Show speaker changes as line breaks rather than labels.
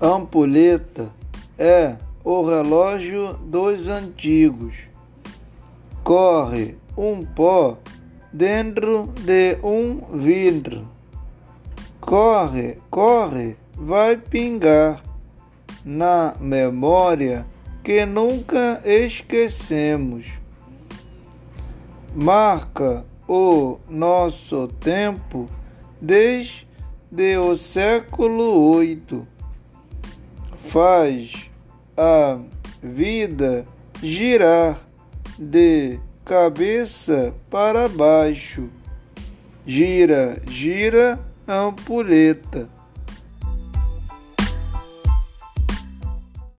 Ampulheta é o relógio dos antigos. Corre um pó dentro de um vidro. Corre, corre, vai pingar na memória que nunca esquecemos. Marca o nosso tempo desde o século VIII faz a vida girar de cabeça para baixo. Gira, gira, ampulheta.